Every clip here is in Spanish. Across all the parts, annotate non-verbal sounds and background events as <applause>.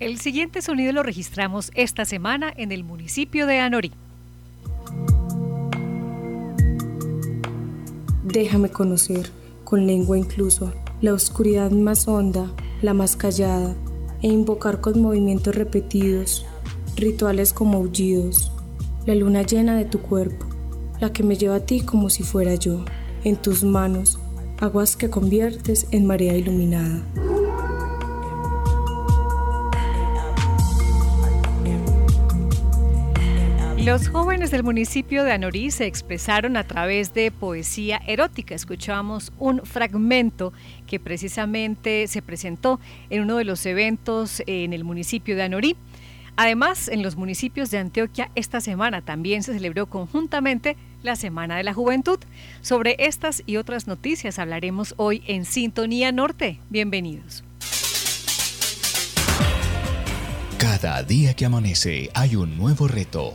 El siguiente sonido lo registramos esta semana en el municipio de Anorí. Déjame conocer, con lengua incluso, la oscuridad más honda, la más callada, e invocar con movimientos repetidos, rituales como aullidos, la luna llena de tu cuerpo, la que me lleva a ti como si fuera yo, en tus manos, aguas que conviertes en marea iluminada. Los jóvenes del municipio de Anorí se expresaron a través de poesía erótica. Escuchamos un fragmento que precisamente se presentó en uno de los eventos en el municipio de Anorí. Además, en los municipios de Antioquia esta semana también se celebró conjuntamente la Semana de la Juventud. Sobre estas y otras noticias hablaremos hoy en Sintonía Norte. Bienvenidos. Cada día que amanece hay un nuevo reto,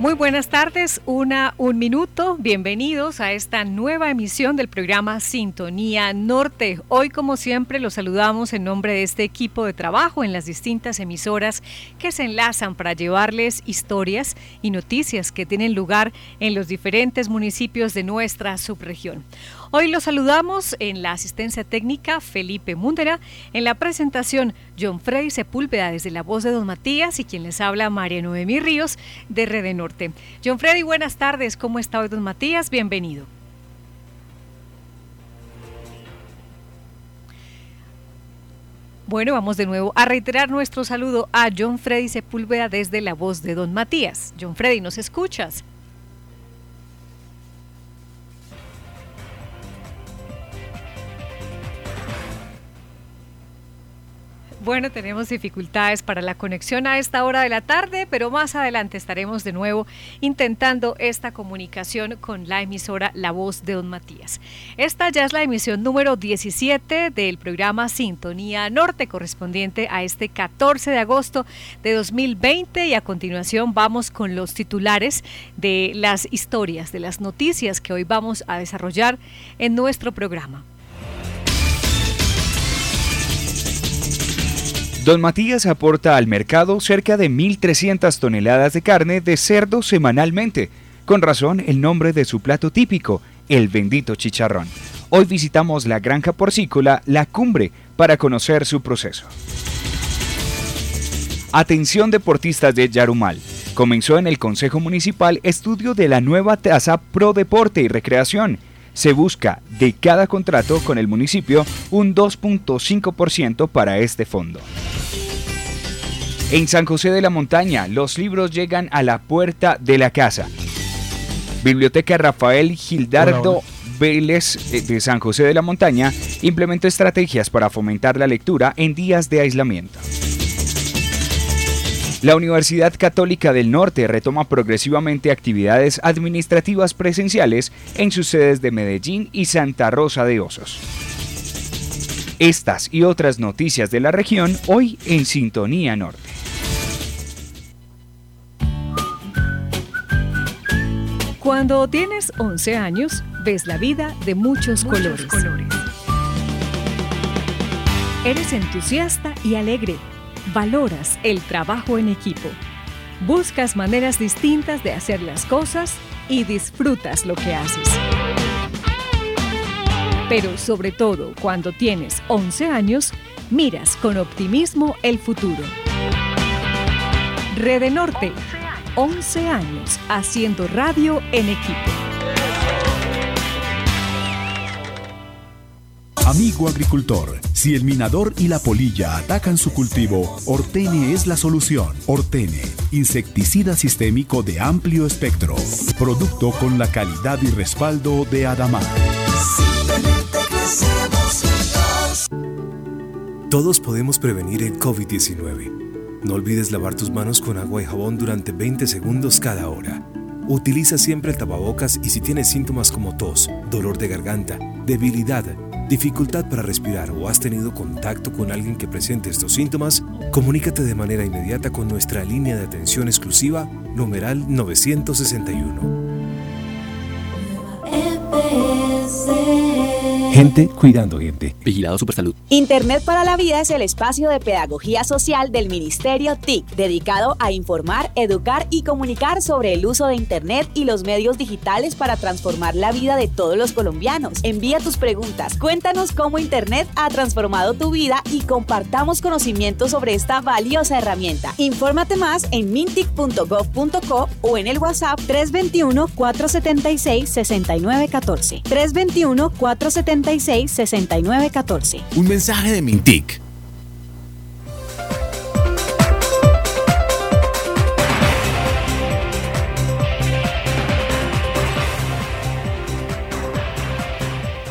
Muy buenas tardes, una, un minuto. Bienvenidos a esta nueva emisión del programa Sintonía Norte. Hoy, como siempre, los saludamos en nombre de este equipo de trabajo en las distintas emisoras que se enlazan para llevarles historias y noticias que tienen lugar en los diferentes municipios de nuestra subregión. Hoy los saludamos en la asistencia técnica Felipe Múndera, en la presentación John Frey Sepúlveda desde la voz de Don Matías y quien les habla María Noemí Ríos de Rede Norte. John Freddy, buenas tardes. ¿Cómo está hoy Don Matías? Bienvenido. Bueno, vamos de nuevo a reiterar nuestro saludo a John Freddy Sepúlveda desde la voz de Don Matías. John Freddy, ¿nos escuchas? Bueno, tenemos dificultades para la conexión a esta hora de la tarde, pero más adelante estaremos de nuevo intentando esta comunicación con la emisora La Voz de Don Matías. Esta ya es la emisión número 17 del programa Sintonía Norte, correspondiente a este 14 de agosto de 2020 y a continuación vamos con los titulares de las historias, de las noticias que hoy vamos a desarrollar en nuestro programa. Don Matías aporta al mercado cerca de 1.300 toneladas de carne de cerdo semanalmente. Con razón, el nombre de su plato típico, el bendito chicharrón. Hoy visitamos la granja porcícola La Cumbre para conocer su proceso. Atención deportistas de Yarumal. Comenzó en el Consejo Municipal estudio de la nueva tasa Pro Deporte y Recreación se busca de cada contrato con el municipio un 2.5% para este fondo. En San José de la Montaña, los libros llegan a la puerta de la casa. Biblioteca Rafael Gildardo Vélez eh, de San José de la Montaña implementó estrategias para fomentar la lectura en días de aislamiento. La Universidad Católica del Norte retoma progresivamente actividades administrativas presenciales en sus sedes de Medellín y Santa Rosa de Osos. Estas y otras noticias de la región hoy en Sintonía Norte. Cuando tienes 11 años, ves la vida de muchos, colores. colores. Eres entusiasta y alegre valoras el trabajo en equipo. Buscas maneras distintas de hacer las cosas y disfrutas lo que haces. Pero sobre todo cuando tienes 11 años, miras con optimismo el futuro. Rede Norte, 11 años haciendo radio en equipo. Amigo agricultor, si el minador y la polilla atacan su cultivo, Ortene es la solución. Ortene, insecticida sistémico de amplio espectro. Producto con la calidad y respaldo de Adamar. Todos podemos prevenir el COVID-19. No olvides lavar tus manos con agua y jabón durante 20 segundos cada hora. Utiliza siempre el tapabocas y si tienes síntomas como tos, dolor de garganta, debilidad, dificultad para respirar o has tenido contacto con alguien que presente estos síntomas, comunícate de manera inmediata con nuestra línea de atención exclusiva numeral 961. Gente cuidando gente. Vigilado Supersalud. Internet para la Vida es el espacio de pedagogía social del Ministerio TIC, dedicado a informar, educar y comunicar sobre el uso de Internet y los medios digitales para transformar la vida de todos los colombianos. Envía tus preguntas, cuéntanos cómo Internet ha transformado tu vida y compartamos conocimientos sobre esta valiosa herramienta. Infórmate más en mintic.gov.co o en el WhatsApp 321 476 6914. 321 476 6914 Un mensaje de Mintic.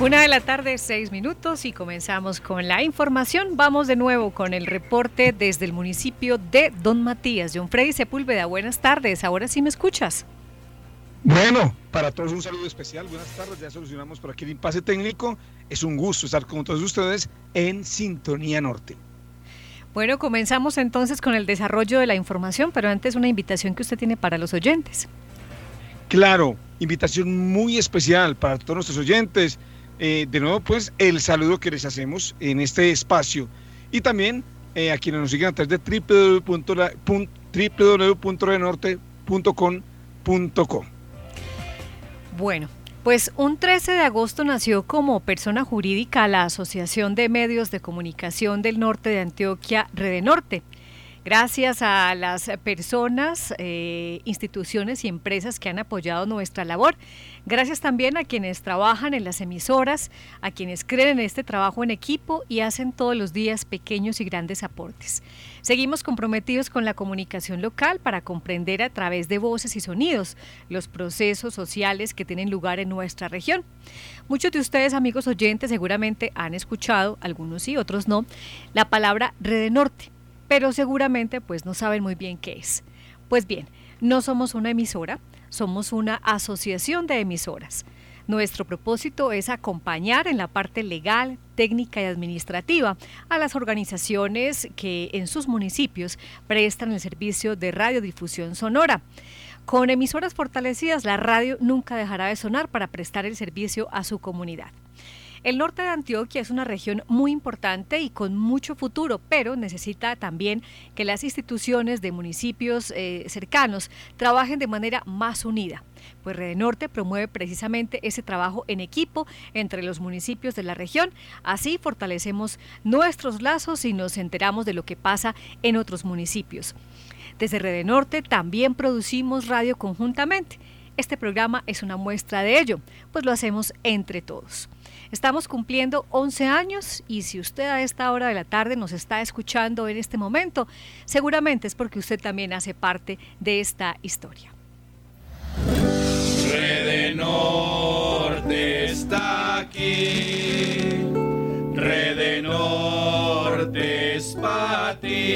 Una de la tarde, seis minutos y comenzamos con la información. Vamos de nuevo con el reporte desde el municipio de Don Matías. John Freddy Sepúlveda, buenas tardes. Ahora sí me escuchas. Bueno, para todos un saludo especial. Buenas tardes. Ya solucionamos por aquí el impasse técnico. Es un gusto estar con todos ustedes en Sintonía Norte. Bueno, comenzamos entonces con el desarrollo de la información, pero antes una invitación que usted tiene para los oyentes. Claro, invitación muy especial para todos nuestros oyentes. Eh, de nuevo, pues, el saludo que les hacemos en este espacio. Y también eh, a quienes nos siguen a través de www.renorte.com.co. Bueno, pues un 13 de agosto nació como persona jurídica la Asociación de Medios de Comunicación del Norte de Antioquia, Redenorte. Gracias a las personas, eh, instituciones y empresas que han apoyado nuestra labor. Gracias también a quienes trabajan en las emisoras, a quienes creen en este trabajo en equipo y hacen todos los días pequeños y grandes aportes. Seguimos comprometidos con la comunicación local para comprender a través de voces y sonidos los procesos sociales que tienen lugar en nuestra región. Muchos de ustedes, amigos oyentes, seguramente han escuchado, algunos sí, otros no, la palabra Red Norte pero seguramente pues no saben muy bien qué es. Pues bien, no somos una emisora, somos una asociación de emisoras. Nuestro propósito es acompañar en la parte legal, técnica y administrativa a las organizaciones que en sus municipios prestan el servicio de radiodifusión sonora. Con emisoras fortalecidas, la radio nunca dejará de sonar para prestar el servicio a su comunidad. El norte de Antioquia es una región muy importante y con mucho futuro, pero necesita también que las instituciones de municipios eh, cercanos trabajen de manera más unida. Pues Red Norte promueve precisamente ese trabajo en equipo entre los municipios de la región. Así fortalecemos nuestros lazos y nos enteramos de lo que pasa en otros municipios. Desde Red Norte también producimos radio conjuntamente. Este programa es una muestra de ello, pues lo hacemos entre todos. Estamos cumpliendo 11 años y si usted a esta hora de la tarde nos está escuchando en este momento, seguramente es porque usted también hace parte de esta historia. Rede Norte está aquí. Rede Norte es para ti.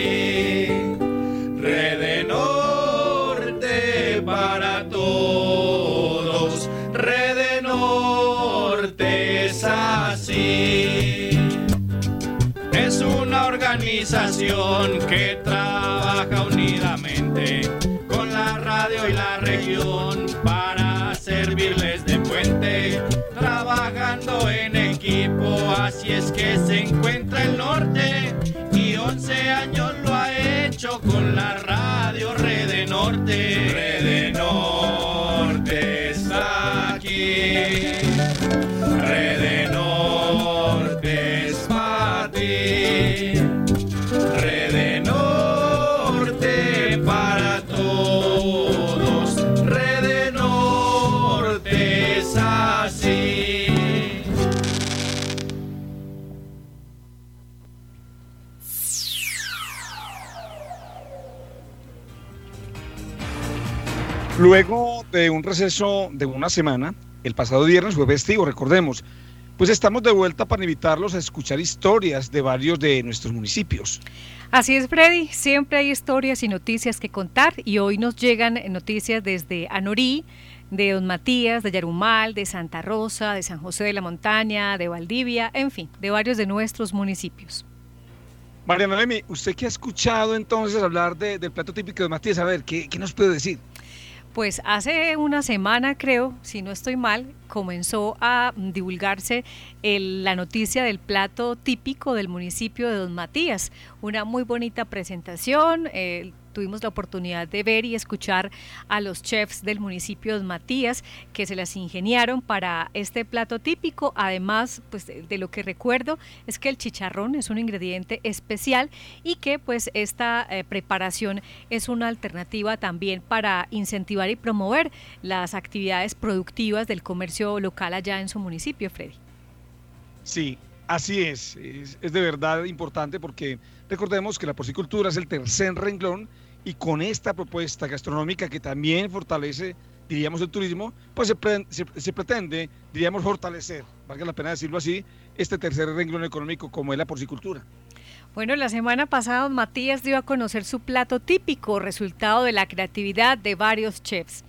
Organización que trabaja unidamente con la radio y la región para servirles de puente, trabajando en equipo, así es que se encuentra el norte y 11 años lo ha hecho con la radio Rede Norte. Rede Norte está aquí. Luego de un receso de una semana, el pasado viernes fue festivo, recordemos. pues estamos de vuelta para invitarlos a escuchar historias de varios de nuestros municipios. Así es, Freddy. Siempre hay historias y noticias que contar y hoy nos llegan noticias desde Anorí, de Don Matías, de Yarumal, de Santa Rosa, de San José de la Montaña, de Valdivia, en fin, de varios de nuestros municipios. Mariana Lemi, ¿usted qué ha escuchado entonces hablar del plato típico de Matías? A ver, ¿qué, ¿qué nos puede decir? Pues hace una semana, creo, si no estoy mal, comenzó a divulgarse la noticia del plato típico del municipio de Don Matías. Una muy bonita presentación tuvimos la oportunidad de ver y escuchar a los chefs del municipio de Matías que se las ingeniaron para este plato típico. Además, pues de, lo que recuerdo es que el chicharrón es un ingrediente especial y que pues esta eh, preparación es una alternativa también para incentivar y promover las actividades productivas del comercio local allá en su municipio, Freddy. Sí, así es. Es, es de verdad importante porque recordemos que la porcicultura es el tercer renglón y con esta propuesta gastronómica que también fortalece, diríamos, el turismo, pues se, pretende, diríamos, fortalecer, valga la pena decirlo así, este tercer renglón económico como es la porcicultura. Bueno, la semana pasada Matías dio a conocer su plato típico, resultado de la creatividad de varios chefs.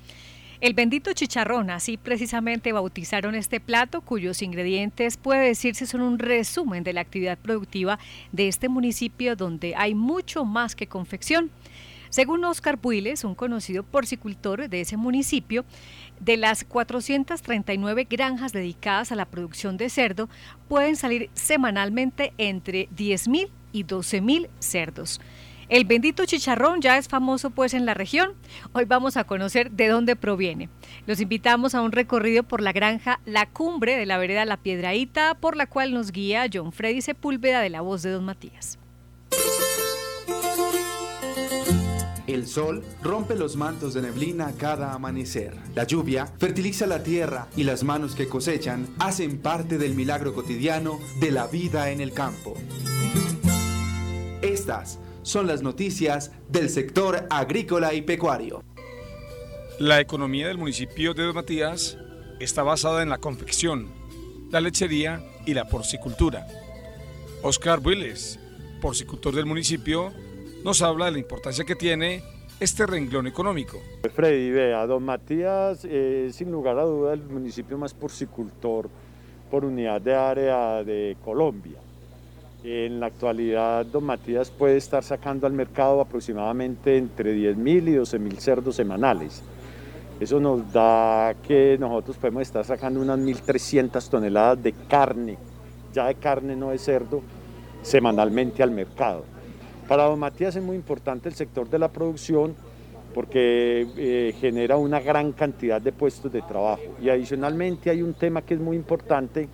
El bendito chicharrón, así precisamente bautizaron este plato, cuyos ingredientes puede decirse son un resumen de la actividad productiva de este municipio donde hay mucho más que confección. Según Oscar Builes, un conocido porcicultor de ese municipio, de las 439 granjas dedicadas a la producción de cerdo, pueden salir semanalmente entre 10.000 y 12.000 cerdos. El bendito chicharrón ya es famoso pues en la región. Hoy vamos a conocer de dónde proviene. Los invitamos a un recorrido por la granja La Cumbre de la vereda La Piedraíta, por la cual nos guía John Freddy Sepúlveda de la voz de Don Matías. El sol rompe los mantos de neblina cada amanecer. La lluvia fertiliza la tierra y las manos que cosechan hacen parte del milagro cotidiano de la vida en el campo. Estas son las noticias del sector agrícola y pecuario. La economía del municipio de Don Matías está basada en la confección, la lechería y la porcicultura. Oscar Willes, porcicultor del municipio, nos habla de la importancia que tiene este renglón económico. Freddy, vea, don Matías es sin lugar a duda el municipio más porcicultor por unidad de área de Colombia. En la actualidad, don Matías puede estar sacando al mercado aproximadamente entre 10.000 y 12.000 cerdos semanales. Eso nos da que nosotros podemos estar sacando unas 1.300 toneladas de carne, ya de carne no de cerdo, semanalmente al mercado. Para don Matías es muy importante el sector de la producción porque eh, genera una gran cantidad de puestos de trabajo. Y adicionalmente hay un tema que es muy importante,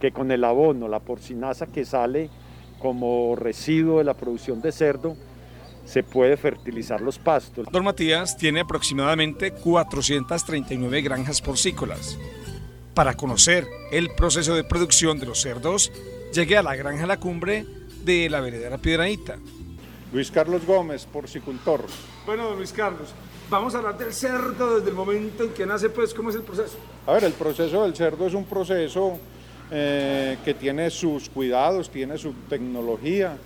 que con el abono, la porcinaza que sale como residuo de la producción de cerdo, se puede fertilizar los pastos. Don Matías tiene aproximadamente 439 granjas porcícolas. Para conocer el proceso de producción de los cerdos, llegué a la granja La Cumbre de la veredera Piedradita. Luis Carlos Gómez, porcicultor. Bueno, don Luis Carlos, vamos a hablar del cerdo desde el momento en que nace, pues, ¿cómo es el proceso? A ver, el proceso del cerdo es un proceso eh, que tiene sus cuidados, tiene su tecnología.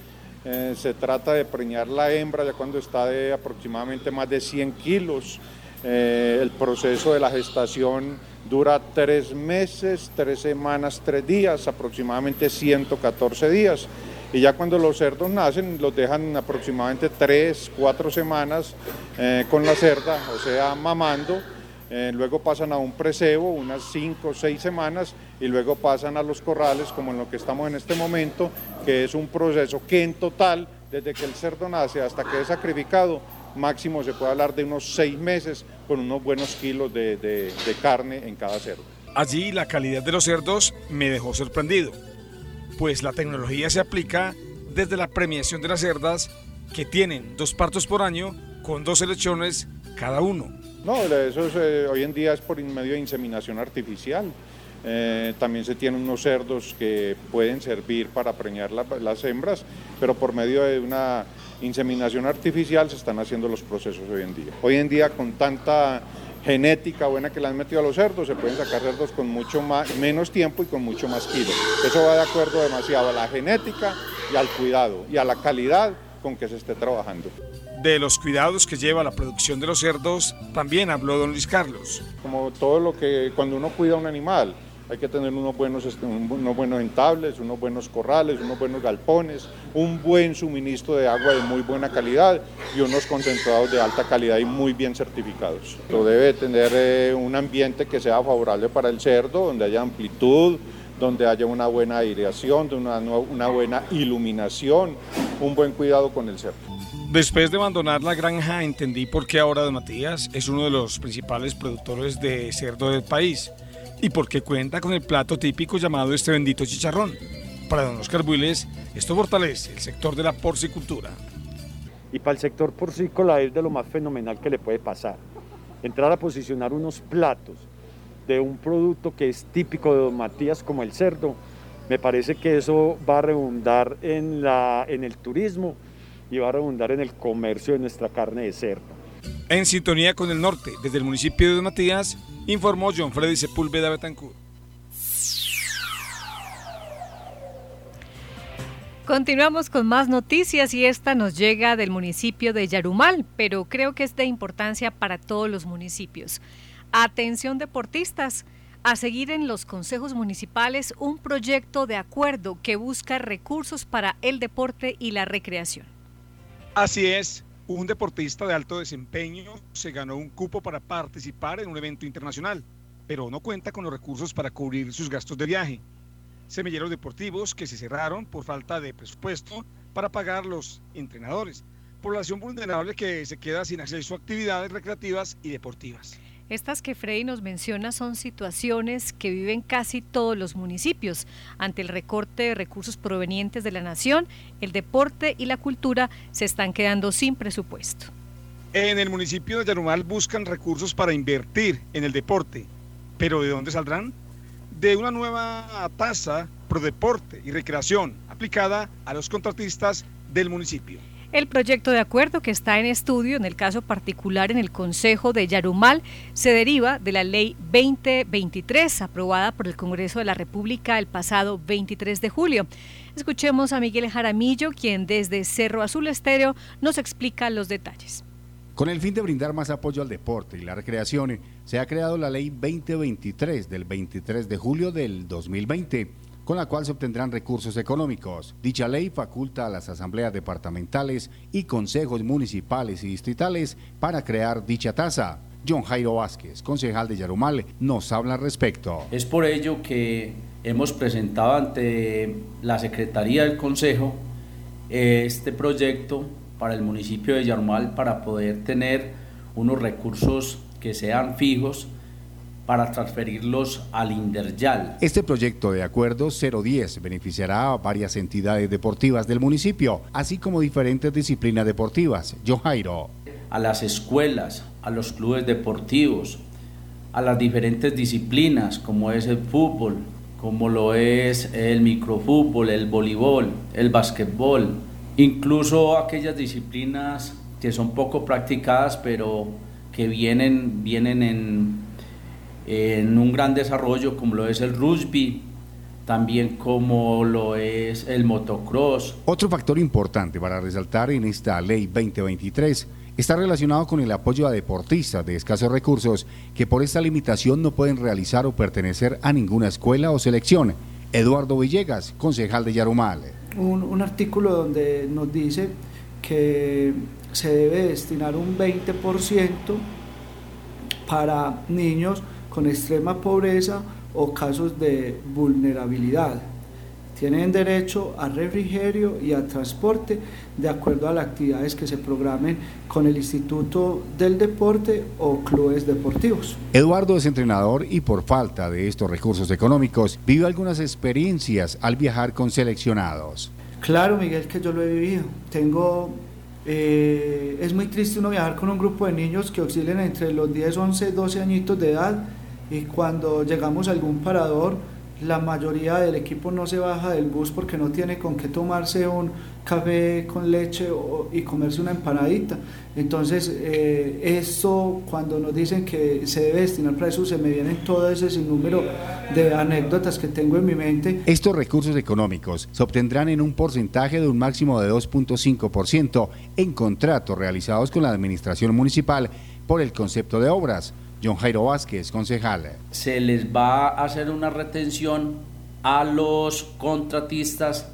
Eh, se trata de preñar la hembra ya cuando está de aproximadamente más de 100 kilos. Eh, el proceso de la gestación dura tres meses, tres semanas, tres días, aproximadamente 114 días y ya cuando los cerdos nacen los dejan aproximadamente tres, cuatro semanas eh, con la cerda, o sea, mamando. Eh, luego pasan a un presebo, unas cinco o seis semanas, y luego pasan a los corrales, como en lo que estamos en este momento, que es un proceso que en total, desde que el cerdo nace hasta que es sacrificado, máximo se puede hablar de unos seis meses con unos buenos kilos de, de carne en cada cerdo. Allí la calidad de los cerdos me dejó sorprendido pues la tecnología se aplica desde la premiación de las cerdas que tienen dos partos por año con dos selecciones cada uno. No, eso eh, hoy en día es por medio de inseminación artificial. Eh, también se tienen unos cerdos que pueden servir para preñar las hembras, pero por medio de una inseminación artificial se están haciendo los procesos hoy en día. Hoy en día con tanta genética buena que le han metido a los cerdos, se pueden sacar cerdos con mucho más, menos tiempo y con mucho más kilo. Eso va de acuerdo demasiado a la genética y al cuidado y a la calidad con que se esté trabajando. De los cuidados que lleva la producción de los cerdos, también habló don Luis Carlos. Como todo lo que cuando uno cuida a un animal, hay que tener unos buenos, este, unos buenos entables, unos buenos corrales, unos buenos galpones, un buen suministro de agua de muy buena calidad y unos concentrados de alta calidad y muy bien certificados. Esto debe tener eh, un ambiente que sea favorable para el cerdo, donde haya amplitud, donde haya una buena aireación, una, una buena iluminación, un buen cuidado con el cerdo. Después de abandonar la granja entendí por qué ahora Don Matías es uno de los principales productores de cerdo del país y porque cuenta con el plato típico llamado este bendito chicharrón. Para don Oscar Builes, esto fortalece el sector de la porcicultura. Y para el sector porcícola es de lo más fenomenal que le puede pasar. Entrar a posicionar unos platos de un producto que es típico de Don Matías como el cerdo, me parece que eso va a redundar en, en el turismo y va a redundar en el comercio de nuestra carne de cerdo. En sintonía con el norte, desde el municipio de Don Matías, informó John Freddy Sepúlveda Betancourt. Continuamos con más noticias y esta nos llega del municipio de Yarumal, pero creo que es de importancia para todos los municipios. Atención deportistas, a seguir en los consejos municipales un proyecto de acuerdo que busca recursos para el deporte y la recreación. Así es, un deportista de alto desempeño se ganó un cupo para participar en un evento internacional, pero no cuenta con los recursos para cubrir sus gastos de viaje. Semilleros deportivos que se cerraron por falta de presupuesto para pagar los entrenadores. Población vulnerable que se queda sin acceso a actividades recreativas y deportivas. Estas que Freddy nos menciona son situaciones que viven casi todos los municipios. Ante el recorte de recursos provenientes de la nación, el deporte y la cultura se están quedando sin presupuesto. En el municipio de Yarumal buscan recursos para invertir en el deporte. ¿Pero de dónde saldrán? De una nueva tasa pro deporte y recreación aplicada a los contratistas del municipio. El proyecto de acuerdo que está en estudio, en el caso particular en el Consejo de Yarumal, se deriva de la Ley 2023, aprobada por el Congreso de la República el pasado 23 de julio. Escuchemos a Miguel Jaramillo, quien desde Cerro Azul Estéreo nos explica los detalles. Con el fin de brindar más apoyo al deporte y la recreación, se ha creado la Ley 2023 del 23 de julio del 2020 con la cual se obtendrán recursos económicos. Dicha ley faculta a las asambleas departamentales y consejos municipales y distritales para crear dicha tasa. John Jairo Vázquez, concejal de Yarumal, nos habla al respecto. Es por ello que hemos presentado ante la Secretaría del Consejo este proyecto para el municipio de Yarumal para poder tener unos recursos que sean fijos para transferirlos al Inderyal. Este proyecto de acuerdo 010 beneficiará a varias entidades deportivas del municipio, así como diferentes disciplinas deportivas. John Jairo. A las escuelas, a los clubes deportivos, a las diferentes disciplinas como es el fútbol, como lo es el microfútbol, el voleibol, el basquetbol, incluso aquellas disciplinas que son poco practicadas pero que vienen, vienen en en un gran desarrollo como lo es el rugby, también como lo es el motocross. Otro factor importante para resaltar en esta ley 2023 está relacionado con el apoyo a deportistas de escasos recursos que por esta limitación no pueden realizar o pertenecer a ninguna escuela o selección. Eduardo Villegas, concejal de Yarumal. Un, un artículo donde nos dice que se debe destinar un 20% para niños con extrema pobreza o casos de vulnerabilidad. Tienen derecho a refrigerio y a transporte de acuerdo a las actividades que se programen con el Instituto del Deporte o clubes deportivos. Eduardo es entrenador y por falta de estos recursos económicos vive algunas experiencias al viajar con seleccionados. Claro, Miguel, que yo lo he vivido. Tengo eh, es muy triste uno viajar con un grupo de niños que oscilen entre los 10, 11, 12 añitos de edad y cuando llegamos a algún parador la mayoría del equipo no se baja del bus porque no tiene con qué tomarse un café con leche y comerse una empanadita. Entonces, eh, esto cuando nos dicen que se debe destinar para eso, se me vienen todo ese sinnúmero de anécdotas que tengo en mi mente. Estos recursos económicos se obtendrán en un porcentaje de un máximo de 2.5% en contratos realizados con la administración municipal por el concepto de obras John Jairo Vázquez, concejal. Se les va a hacer una retención a los contratistas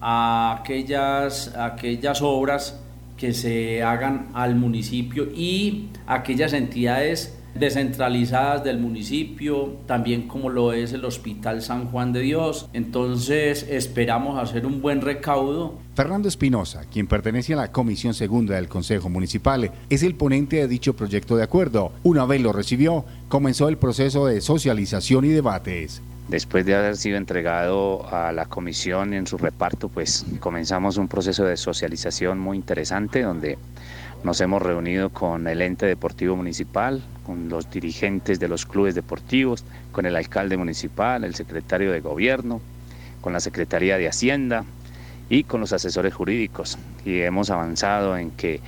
a aquellas, aquellas obras que se hagan al municipio y aquellas entidades descentralizadas del municipio, también como lo es el Hospital San Juan de Dios. Entonces esperamos hacer un buen recaudo. Fernando Espinosa, quien pertenece a la Comisión Segunda del Consejo Municipal, es el ponente de dicho proyecto de acuerdo. Una vez lo recibió, comenzó el proceso de socialización y debates. Después de haber sido entregado a la comisión en su reparto, pues comenzamos un proceso de socialización muy interesante donde nos hemos reunido con el ente deportivo municipal, con los dirigentes de los clubes deportivos, con el alcalde municipal, el secretario de gobierno, con la Secretaría de Hacienda y con los asesores jurídicos. Y hemos avanzado en que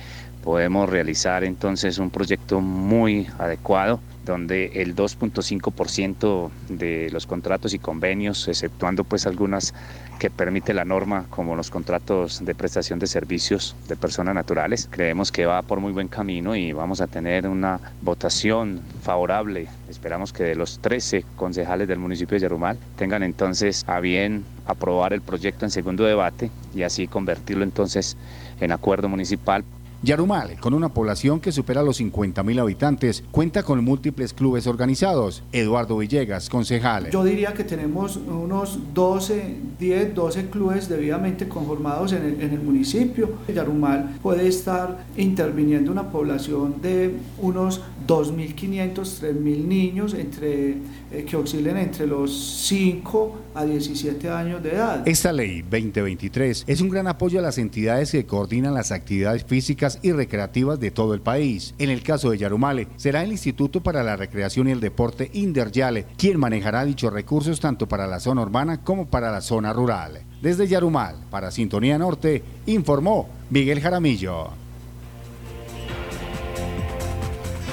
podemos realizar entonces un proyecto muy adecuado donde el 2.5% de los contratos y convenios, exceptuando pues algunas que permite la norma, como los contratos de prestación de servicios de personas naturales, creemos que va por muy buen camino y vamos a tener una votación favorable. Esperamos que de los 13 concejales del municipio de Yarumal tengan entonces a bien aprobar el proyecto en segundo debate y así convertirlo entonces en acuerdo municipal Yarumal, con una población que supera los 50.000 habitantes, cuenta con múltiples clubes organizados. Eduardo Villegas, concejal. Yo diría que tenemos unos 12, 10, 12 clubes debidamente conformados en el, municipio. Yarumal puede estar interviniendo una población de unos 2.500, 3.000 niños entre, que oscilen entre los 5 a 17 años de edad. Esta ley 2023 es un gran apoyo a las entidades que coordinan las actividades físicas y recreativas de todo el país. En el caso de Yarumale, será el Instituto para la Recreación y el Deporte Inderyale quien manejará dichos recursos tanto para la zona urbana como para la zona rural. Desde Yarumal, para Sintonía Norte, informó Miguel Jaramillo.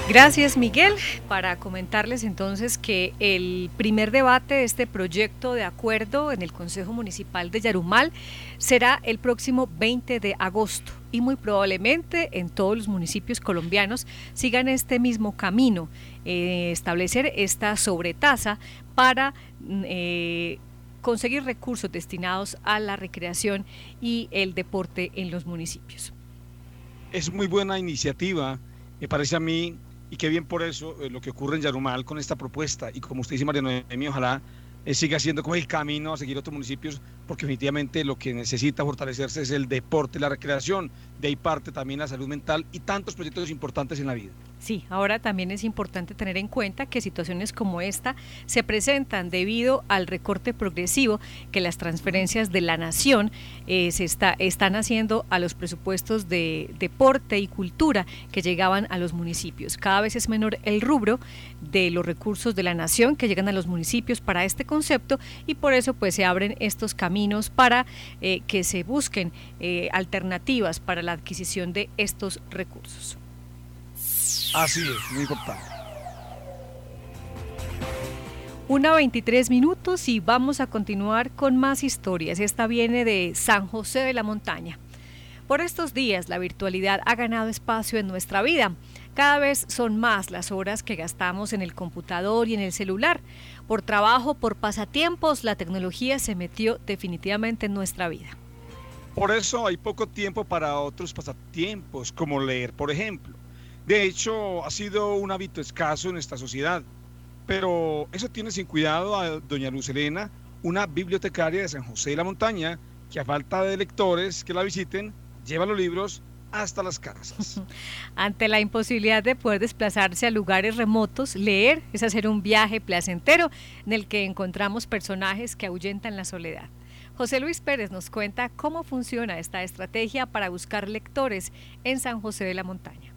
Gracias Miguel. Para comentarles entonces que el primer debate de este proyecto de acuerdo en el Consejo Municipal de Yarumal será el próximo 20 de agosto y muy probablemente en todos los municipios colombianos sigan este mismo camino, eh, establecer esta sobretasa para... Eh, conseguir recursos destinados a la recreación y el deporte en los municipios. Es muy buena iniciativa, me parece a mí, y qué bien por eso eh, lo que ocurre en Yarumal con esta propuesta. Y como usted dice, María Noemí, ojalá eh, siga siendo como el camino a seguir otros municipios, porque definitivamente lo que necesita fortalecerse es el deporte, la recreación, de ahí parte también la salud mental y tantos proyectos importantes en la vida. Sí, ahora también es importante tener en cuenta que situaciones como esta se presentan debido al recorte progresivo que las transferencias de la nación eh, se está, están haciendo a los presupuestos de deporte y cultura que llegaban a los municipios. Cada vez es menor el rubro de los recursos de la nación que llegan a los municipios para este concepto y por eso pues se abren estos caminos para eh, que se busquen eh, alternativas para la adquisición de estos recursos. Así es, muy importante. Una 23 minutos y vamos a continuar con más historias. Esta viene de San José de la Montaña. Por estos días la virtualidad ha ganado espacio en nuestra vida. Cada vez son más las horas que gastamos en el computador y en el celular. Por trabajo, por pasatiempos, la tecnología se metió definitivamente en nuestra vida. Por eso hay poco tiempo para otros pasatiempos, como leer, por ejemplo. De hecho, ha sido un hábito escaso en esta sociedad. Pero eso tiene sin cuidado a doña Luz Elena, una bibliotecaria de San José de la Montaña, que a falta de lectores que la visiten, lleva los libros hasta las casas. <laughs> Ante la imposibilidad de poder desplazarse a lugares remotos, leer es hacer un viaje placentero en el que encontramos personajes que ahuyentan la soledad. José Luis Pérez nos cuenta cómo funciona esta estrategia para buscar lectores en San José de la Montaña.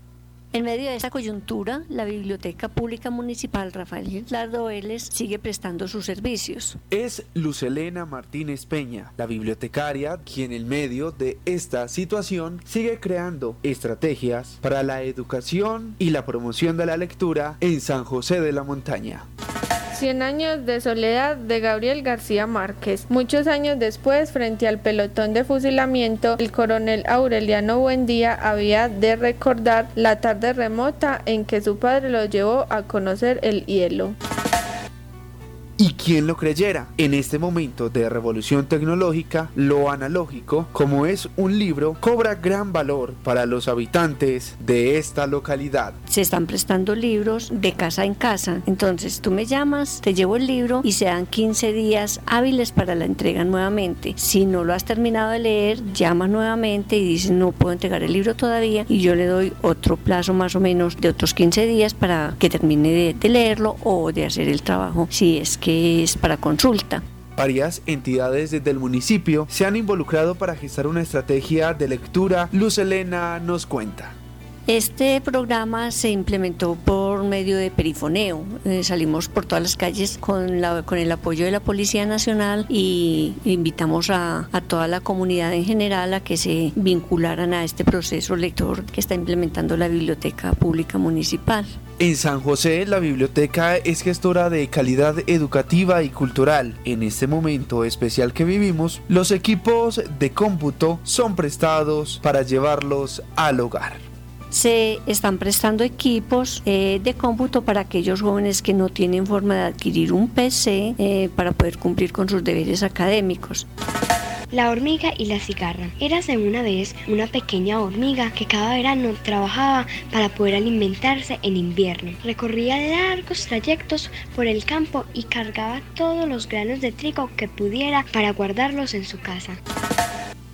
En medio de esta coyuntura, la Biblioteca Pública Municipal Rafael Gilardo Vélez sigue prestando sus servicios. Es Lucelena Martínez Peña, la bibliotecaria, quien en medio de esta situación sigue creando estrategias para la educación y la promoción de la lectura en San José de la Montaña. Cien años de soledad de Gabriel García Márquez. Muchos años después, frente al pelotón de fusilamiento, el coronel Aureliano Buendía había de recordar la tarde remota en que su padre lo llevó a conocer el hielo. Y quien lo creyera, en este momento de revolución tecnológica, lo analógico, como es un libro, cobra gran valor para los habitantes de esta localidad. Se están prestando libros de casa en casa. Entonces tú me llamas, te llevo el libro y se dan 15 días hábiles para la entrega nuevamente. Si no lo has terminado de leer, llamas nuevamente y dices no puedo entregar el libro todavía y yo le doy otro plazo más o menos de otros 15 días para que termine de, de leerlo o de hacer el trabajo si es que que es para consulta. Varias entidades desde el municipio se han involucrado para gestar una estrategia de lectura. Luz Elena nos cuenta. Este programa se implementó por medio de perifoneo. Eh, salimos por todas las calles con, la, con el apoyo de la Policía Nacional y invitamos a, a, toda la comunidad en general a que se vincularan a este proceso lector que está implementando la Biblioteca Pública Municipal. En San José, la biblioteca es gestora de calidad educativa y cultural. En este momento especial que vivimos, los equipos de cómputo son prestados para llevarlos al hogar se están prestando equipos eh, de cómputo para aquellos jóvenes que no tienen forma de adquirir un PC eh, para poder cumplir con sus deberes académicos. La hormiga y la cigarra. Érase una vez una pequeña hormiga que cada verano trabajaba para poder alimentarse en invierno. Recorría largos trayectos por el campo y cargaba todos los granos de trigo que pudiera para guardarlos en su casa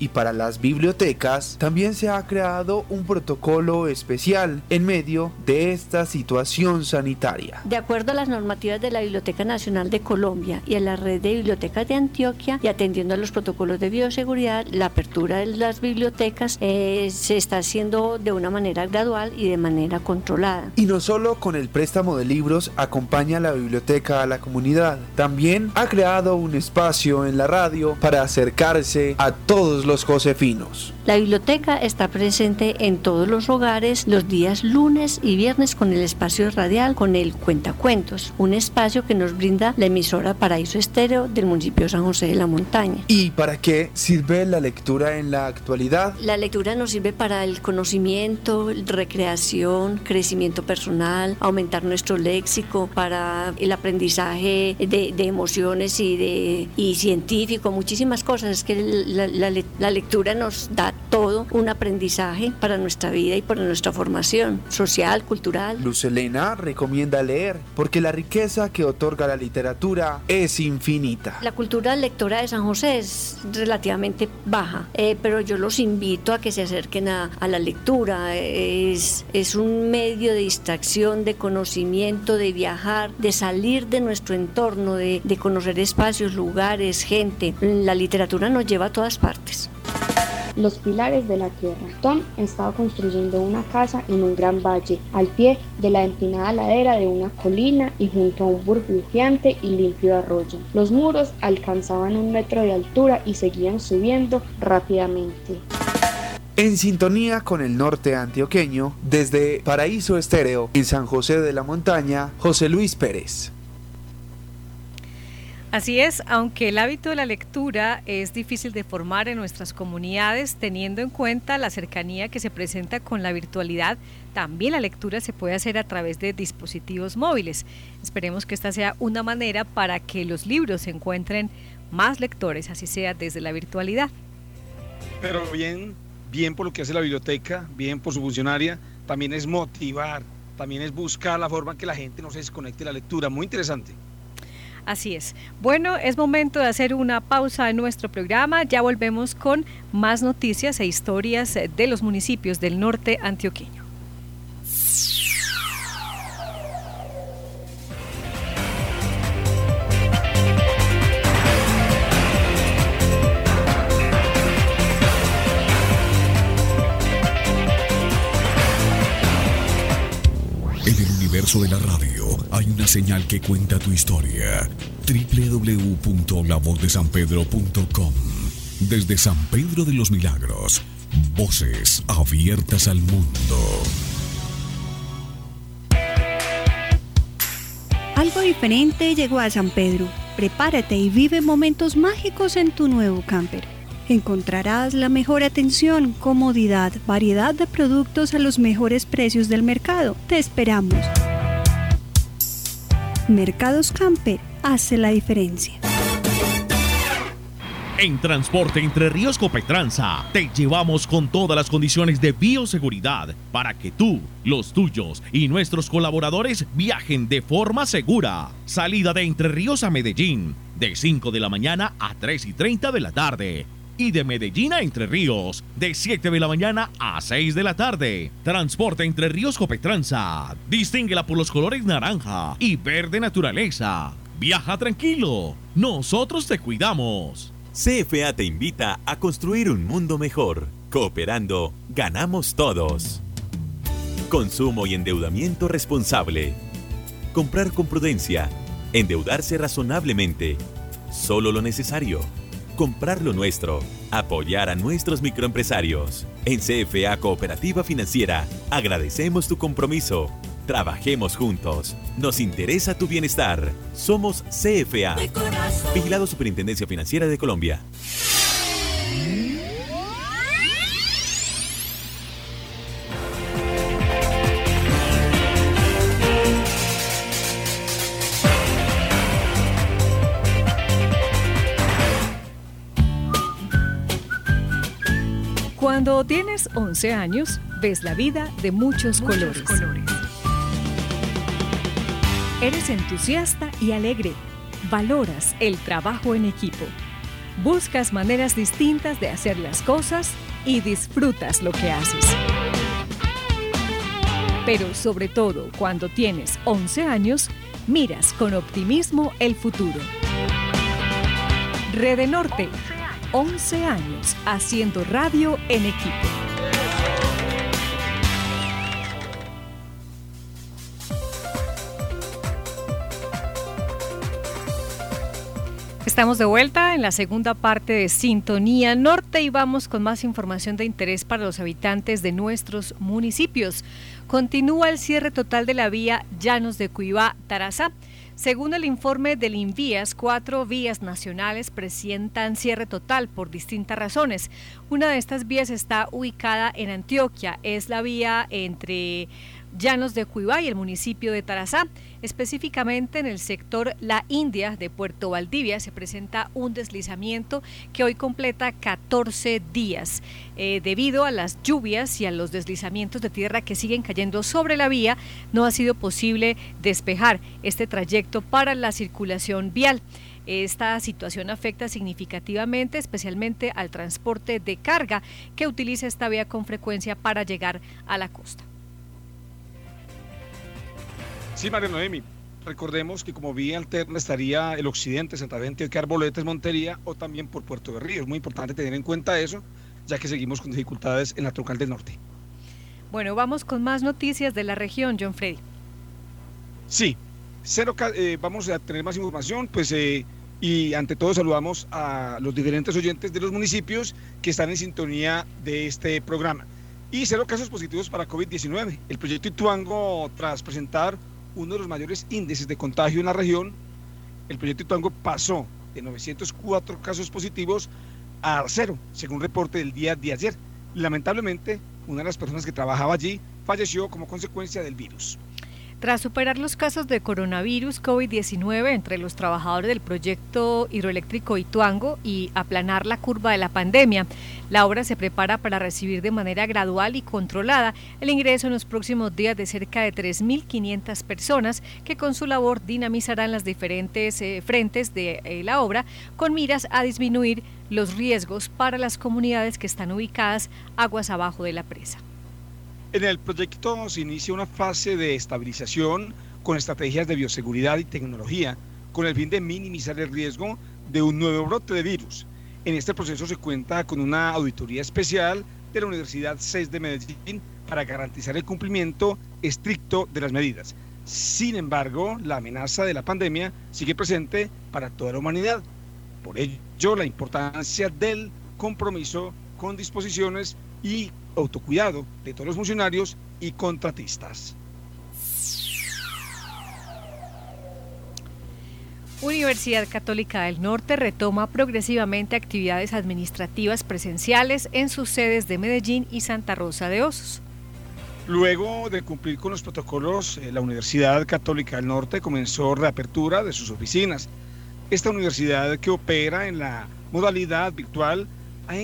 y para las bibliotecas también se ha creado un protocolo especial en medio de esta situación sanitaria. De acuerdo a las normativas de la Biblioteca Nacional de Colombia y a la red de bibliotecas de Antioquia y atendiendo a los protocolos de bioseguridad, la apertura de las bibliotecas eh, se está haciendo de una manera gradual y de manera controlada. Y no solo con el préstamo de libros acompaña la biblioteca a la comunidad, también ha creado un espacio en la radio para acercarse a todos los los josefinos. La biblioteca está presente en todos los hogares los días lunes y viernes con el espacio radial con el Cuentacuentos, un espacio que nos brinda la emisora Paraíso Estéreo del municipio San José de la Montaña. ¿Y para qué sirve la lectura en la actualidad? La lectura nos sirve para el conocimiento, recreación, crecimiento personal, aumentar nuestro léxico, para el aprendizaje de, de emociones y, de, y científico, muchísimas cosas. Es que la, la, la lectura nos da todo un aprendizaje para nuestra vida y para nuestra formación social, cultural. Luz Elena recomienda leer porque la riqueza que otorga la literatura es infinita. La cultura lectora de San José es relativamente baja, eh, pero yo los invito a que se acerquen a, a la lectura. Es, es un medio de distracción, de conocimiento, de viajar, de salir de nuestro entorno, de, de conocer espacios, lugares, gente. La literatura nos lleva a todas partes. Los pilares de la tierra. Tom estaba construyendo una casa en un gran valle, al pie de la empinada ladera de una colina y junto a un burbujeante y limpio arroyo. Los muros alcanzaban un metro de altura y seguían subiendo rápidamente. En sintonía con el norte antioqueño, desde Paraíso Estéreo, en San José de la Montaña, José Luis Pérez. Así es, aunque el hábito de la lectura es difícil de formar en nuestras comunidades, teniendo en cuenta la cercanía que se presenta con la virtualidad, también la lectura se puede hacer a través de dispositivos móviles. Esperemos que esta sea una manera para que los libros encuentren más lectores, así sea desde la virtualidad. Pero bien, bien por lo que hace la biblioteca, bien por su funcionaria, también es motivar, también es buscar la forma que la gente no se desconecte de la lectura. Muy interesante. Así es. Bueno, es momento de hacer una pausa en nuestro programa. Ya volvemos con más noticias e historias de los municipios del norte antioqueño. Señal que cuenta tu historia. www.lavozdesanpedro.com Desde San Pedro de los Milagros, voces abiertas al mundo. Algo diferente llegó a San Pedro. Prepárate y vive momentos mágicos en tu nuevo camper. Encontrarás la mejor atención, comodidad, variedad de productos a los mejores precios del mercado. Te esperamos. Mercados Camper hace la diferencia. En Transporte Entre Ríos Copetranza te llevamos con todas las condiciones de bioseguridad para que tú, los tuyos y nuestros colaboradores viajen de forma segura. Salida de Entre Ríos a Medellín de 5 de la mañana a 3 y 30 de la tarde y de Medellín a Entre Ríos, de 7 de la mañana a 6 de la tarde. Transporte Entre Ríos Copetranza. Distínguela por los colores naranja y verde naturaleza. Viaja tranquilo. Nosotros te cuidamos. CFA te invita a construir un mundo mejor. Cooperando, ganamos todos. Consumo y endeudamiento responsable. Comprar con prudencia. Endeudarse razonablemente. Solo lo necesario. Comprar lo nuestro. Apoyar a nuestros microempresarios. En CFA Cooperativa Financiera, agradecemos tu compromiso. Trabajemos juntos. Nos interesa tu bienestar. Somos CFA. Vigilado Superintendencia Financiera de Colombia. Cuando tienes 11 años, ves la vida de muchos, colores. Eres entusiasta y alegre. Valoras el trabajo en equipo. Buscas maneras distintas de hacer las cosas y disfrutas lo que haces. Pero sobre todo cuando tienes 11 años, miras con optimismo el futuro. Rede Norte, 11 años haciendo radio en equipo. Estamos de vuelta en la segunda parte de Sintonía Norte y vamos con más información de interés para los habitantes de nuestros municipios. Continúa el cierre total de la vía Llanos de Cuibá-Tarazá. Según el informe del Invías, cuatro vías nacionales presentan cierre total por distintas razones. Una de estas vías está ubicada en Antioquia, es la vía entre Llanos de Cuibá y el municipio de Tarazá. Específicamente en el sector La India de Puerto Valdivia se presenta un deslizamiento que hoy completa 14 días. Eh, debido a las lluvias y a los deslizamientos de tierra que siguen cayendo sobre la vía, no ha sido posible despejar este trayecto para la circulación vial. Esta situación afecta significativamente, especialmente al transporte de carga que utiliza esta vía con frecuencia para llegar a la costa. Sí, María Noemi. Recordemos que como vía alterna estaría el occidente, Santa Antioquia, Arboletes, Montería o también por Puerto de Río. Es muy importante tener en cuenta eso, ya que seguimos con dificultades en la troncal del norte. Bueno, vamos con más noticias de la región, John Freddy. Sí, cero, eh, vamos a tener más información, pues, eh, y ante todo saludamos a los diferentes oyentes de los municipios que están en sintonía de este programa. Y cero casos positivos para COVID-19. El proyecto Ituango, tras presentar uno de los mayores índices de contagio en la región, el proyecto Ituango pasó de 904 casos positivos a cero, según reporte del día de ayer. Lamentablemente, una de las personas que trabajaba allí falleció como consecuencia del virus. Tras superar los casos de coronavirus COVID-19 entre los trabajadores del proyecto hidroeléctrico Ituango y aplanar la curva de la pandemia, la obra se prepara para recibir de manera gradual y controlada el ingreso en los próximos días de cerca de 3.500 personas que con su labor dinamizarán las diferentes eh, frentes de eh, la obra con miras a disminuir los riesgos para las comunidades que están ubicadas aguas abajo de la presa. En el proyecto se inicia una fase de estabilización con estrategias de bioseguridad y tecnología con el fin de minimizar el riesgo de un nuevo brote de virus. En este proceso se cuenta con una auditoría especial de la Universidad 6 de Medellín para garantizar el cumplimiento estricto de las medidas. Sin embargo, la amenaza de la pandemia sigue presente para toda la humanidad. Por ello, la importancia del compromiso con disposiciones y autocuidado de todos los funcionarios y contratistas. Universidad Católica del Norte retoma progresivamente actividades administrativas presenciales en sus sedes de Medellín y Santa Rosa de Osos. Luego de cumplir con los protocolos, eh, la Universidad Católica del Norte comenzó reapertura de sus oficinas. Esta universidad que opera en la modalidad virtual ha,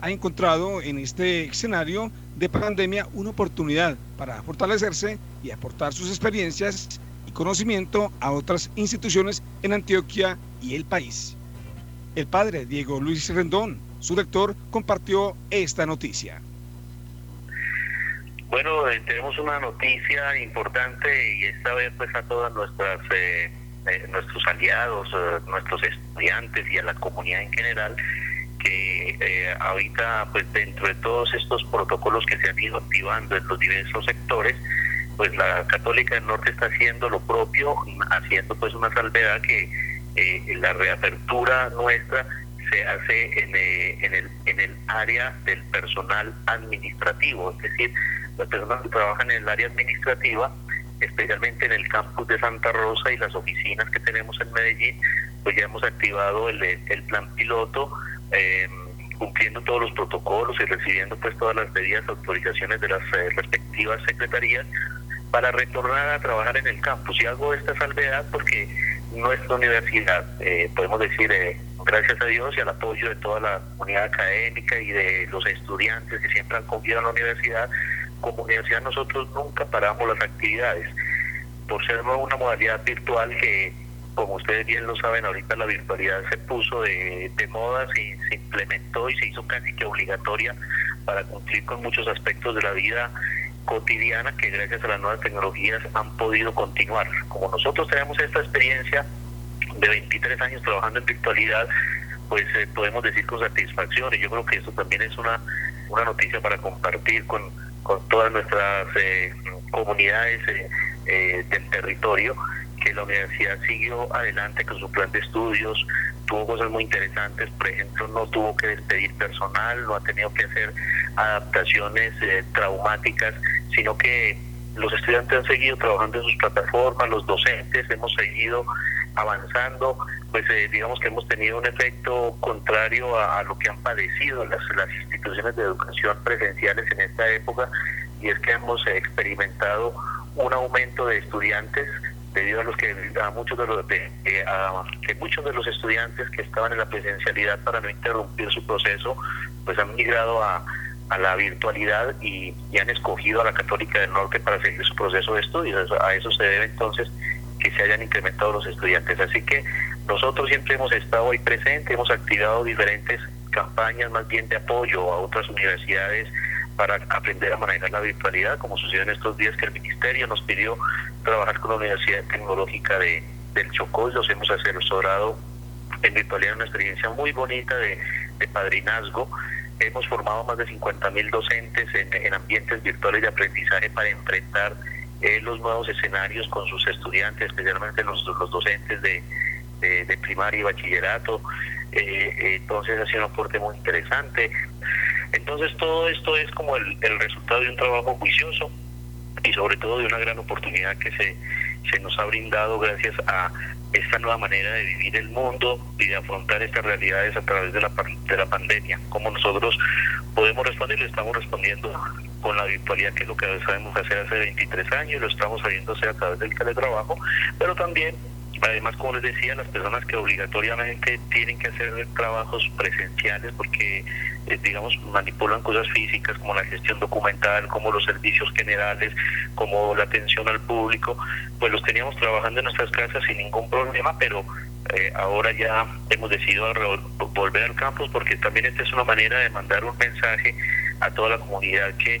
ha encontrado en este escenario de pandemia una oportunidad para fortalecerse y aportar sus experiencias y conocimiento a otras instituciones en Antioquia y el país. El padre Diego Luis Rendón, su rector, compartió esta noticia. Bueno, eh, tenemos una noticia importante y esta vez pues a todas nuestras eh, eh, nuestros aliados, nuestros estudiantes y a la comunidad en general que ahorita pues dentro de todos estos protocolos que se han ido activando en los diversos sectores, pues la Católica del Norte está haciendo lo propio, haciendo pues una salvedad que la reapertura nuestra se hace en, en, el, en el área del personal administrativo, es decir, las personas que trabajan en el área administrativa, especialmente en el campus de Santa Rosa y las oficinas que tenemos en Medellín, pues ya hemos activado el, el plan piloto, em, cumpliendo todos los protocolos y recibiendo pues todas las medidas, autorizaciones de las eh, respectivas secretarías para retornar a trabajar en el campus. Y hago esta salvedad porque nuestra universidad, eh, podemos decir, eh, gracias a Dios y al apoyo de toda la comunidad académica y de los estudiantes que siempre han confiado en la universidad, como universidad nosotros nunca paramos las actividades. Por ser una modalidad virtual que, como ustedes bien lo saben, ahorita la virtualidad se puso de, moda, se, se implementó y se hizo casi que obligatoria para cumplir con muchos aspectos de la vida cotidiana que gracias a las nuevas tecnologías han podido continuar. Como nosotros tenemos esta experiencia de 23 años trabajando en virtualidad, pues eh, podemos decir con satisfacción y yo creo que eso también es una, una noticia para compartir con, con todas nuestras eh, comunidades eh, eh, del territorio, que la universidad siguió adelante con su plan de estudios, tuvo cosas muy interesantes, por ejemplo, no tuvo que despedir personal, no ha tenido que hacer adaptaciones traumáticas, sino que los estudiantes han seguido trabajando en sus plataformas, los docentes hemos seguido avanzando, pues digamos que hemos tenido un efecto contrario a, lo que han padecido las, las instituciones de educación presenciales en esta época y es que hemos experimentado un aumento de estudiantes debido a los que a muchos de los de, a, que muchos de los estudiantes que estaban en la presencialidad para no interrumpir su proceso pues han migrado a, a la virtualidad y, y, han escogido a la Católica del Norte para seguir su proceso de estudios. A eso se debe entonces que se hayan incrementado los estudiantes. Así que nosotros siempre hemos estado ahí presentes, hemos activado diferentes campañas más bien de apoyo a otras universidades para aprender a manejar la virtualidad, como sucedió en estos días que el Ministerio nos pidió trabajar con la Universidad Tecnológica de, del Chocó y los hemos asesorado en virtualidad, una experiencia muy bonita de, padrinazgo. Hemos formado más de 50 mil docentes en, ambientes virtuales de aprendizaje para enfrentar eh, los nuevos escenarios con sus estudiantes, especialmente los, los docentes de, de, primaria y bachillerato. Eh, entonces ha sido un aporte muy interesante. Entonces todo esto es como el, el, resultado de un trabajo juicioso y sobre todo de una gran oportunidad que se, se nos ha brindado gracias a esta nueva manera de vivir el mundo y de afrontar estas realidades a través de la, de la pandemia. Como nosotros podemos responder, le estamos respondiendo con la virtualidad, que es lo que sabemos hacer hace 23 años, lo estamos haciendo a través del teletrabajo, pero también Además, como les decía, las personas que obligatoriamente tienen que hacer trabajos presenciales porque, eh, digamos, manipulan cosas físicas como la gestión documental, como los servicios generales, como la atención al público, pues los teníamos trabajando en nuestras casas sin ningún problema, pero eh, ahora ya hemos decidido volver al campus porque también esta es una manera de mandar un mensaje a toda la comunidad que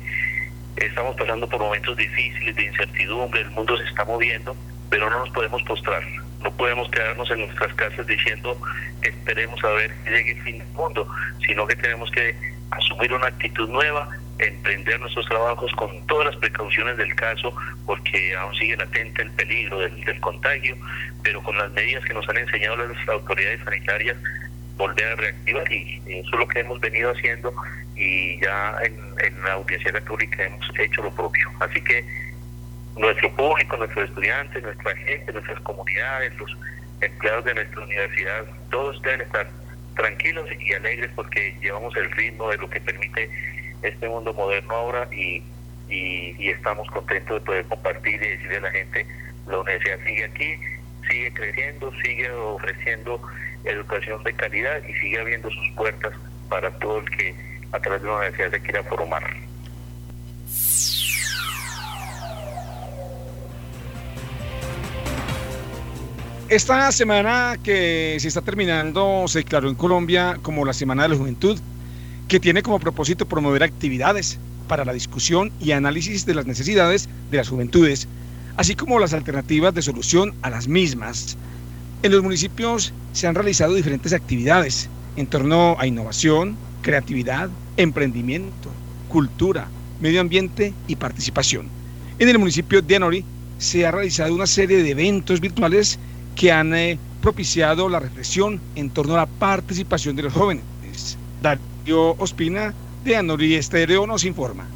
estamos pasando por momentos difíciles de incertidumbre, el mundo se está moviendo, pero no nos podemos postrar no podemos quedarnos en nuestras casas diciendo esperemos a ver que llegue el fin del mundo, sino que tenemos que asumir una actitud nueva emprender nuestros trabajos con todas las precauciones del caso, porque aún sigue latente el peligro del, del contagio, pero con las medidas que nos han enseñado las autoridades sanitarias, volver a reactivar y eso es lo que hemos venido haciendo y ya en, la audiencia católica hemos hecho lo propio. Así que nuestro público, nuestros estudiantes, nuestra gente, nuestras comunidades, los empleados de nuestra universidad, todos deben estar tranquilos y alegres porque llevamos el ritmo de lo que permite este mundo moderno ahora y, y, estamos contentos de poder compartir y decirle a la gente, la universidad sigue aquí, sigue creciendo, sigue ofreciendo educación de calidad y sigue abriendo sus puertas para todo el que a través de la universidad se quiera formar. Esta semana que se está terminando se declaró en Colombia como la Semana de la Juventud, que tiene como propósito promover actividades para la discusión y análisis de las necesidades de las juventudes, así como las alternativas de solución a las mismas. En los municipios se han realizado diferentes actividades en torno a innovación, creatividad, emprendimiento, cultura, medio ambiente y participación. En el municipio de Anori se ha realizado una serie de eventos virtuales que han eh, propiciado la reflexión en torno a la participación de los jóvenes. Darío Ospina de Anorí Estéreo nos informa.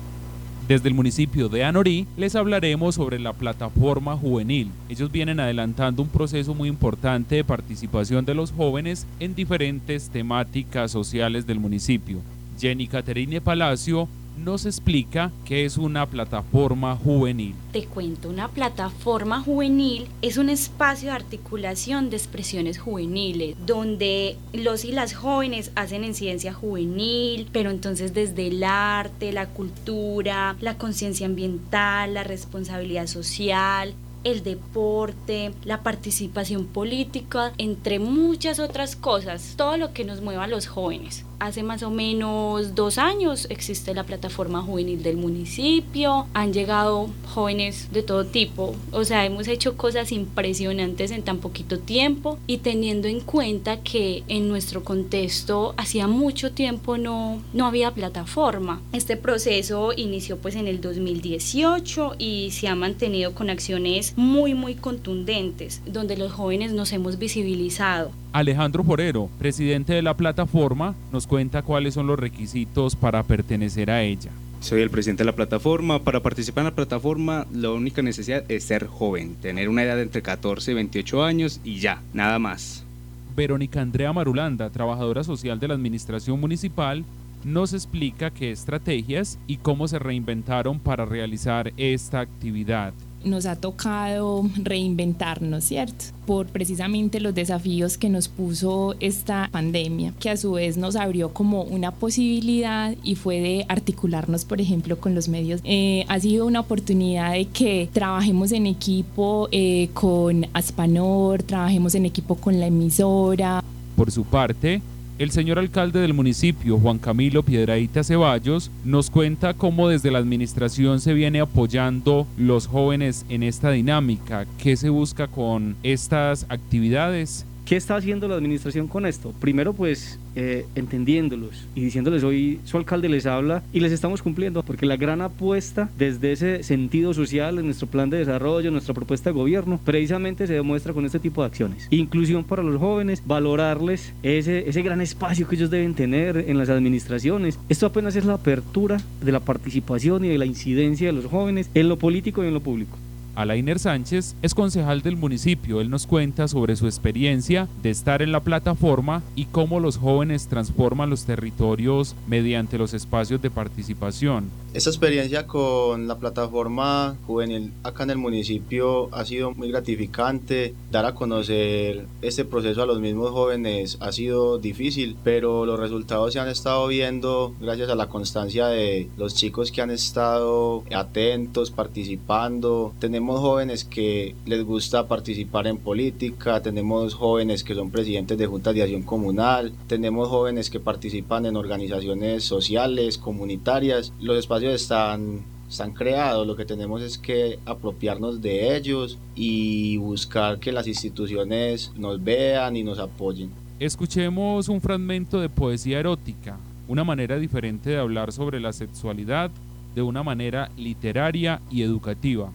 Desde el municipio de Anorí les hablaremos sobre la plataforma juvenil. Ellos vienen adelantando un proceso muy importante de participación de los jóvenes en diferentes temáticas sociales del municipio. Jenny Caterine Palacio nos explica qué es una plataforma juvenil. Te cuento, una plataforma juvenil es un espacio de articulación de expresiones juveniles, donde los y las jóvenes hacen incidencia juvenil, pero entonces desde el arte, la cultura, la conciencia ambiental, la responsabilidad social, el deporte, la participación política, entre muchas otras cosas, todo lo que nos mueva a los jóvenes hace más o menos dos años existe la plataforma juvenil del municipio, han llegado jóvenes de todo tipo, o sea, hemos hecho cosas impresionantes en tan poquito tiempo y teniendo en cuenta que en nuestro contexto hacía mucho tiempo no, no había plataforma. Este proceso inició pues en el 2018 y se ha mantenido con acciones muy muy contundentes donde los jóvenes nos hemos visibilizado. Alejandro Forero, presidente de la plataforma, nos cuenta cuáles son los requisitos para pertenecer a ella. Soy el presidente de la plataforma. Para participar en la plataforma, la única necesidad es ser joven, tener una edad entre 14 y 28 años y ya, nada más. Verónica Andrea Marulanda, trabajadora social de la Administración Municipal, nos explica qué estrategias y cómo se reinventaron para realizar esta actividad nos ha tocado reinventarnos, ¿cierto? Por precisamente los desafíos que nos puso esta pandemia, que a su vez nos abrió como una posibilidad y fue de articularnos, por ejemplo, con los medios. Eh, ha sido una oportunidad de que trabajemos en equipo eh, con Aspanor, trabajemos en equipo con la emisora. Por su parte, el señor alcalde del municipio, Juan Camilo Piedraíta Ceballos, nos cuenta cómo desde la administración se viene apoyando los jóvenes en esta dinámica, qué se busca con estas actividades ¿Qué está haciendo la administración con esto? Primero, pues eh, entendiéndolos y diciéndoles hoy su alcalde les habla y les estamos cumpliendo, porque la gran apuesta desde ese sentido social en nuestro plan de desarrollo, nuestra propuesta de gobierno, precisamente se demuestra con este tipo de acciones. Inclusión para los jóvenes, valorarles ese, ese gran espacio que ellos deben tener en las administraciones. Esto apenas es la apertura de la participación y de la incidencia de los jóvenes en lo político y en lo público. Alainer Sánchez es concejal del municipio. Él nos cuenta sobre su experiencia de estar en la plataforma y cómo los jóvenes transforman los territorios mediante los espacios de participación. Esta experiencia con la plataforma juvenil acá en el municipio ha sido muy gratificante. Dar a conocer este proceso a los mismos jóvenes ha sido difícil, pero los resultados se han estado viendo gracias a la constancia de los chicos que han estado atentos, participando. Tenemos jóvenes que les gusta participar en política, tenemos jóvenes que son presidentes de juntas de acción comunal, tenemos jóvenes que participan en organizaciones sociales, comunitarias. Los espacios están, están creados, lo que tenemos es que apropiarnos de ellos y buscar que las instituciones nos vean y nos apoyen. Escuchemos un fragmento de poesía erótica, una manera diferente de hablar sobre la sexualidad de una manera literaria y educativa.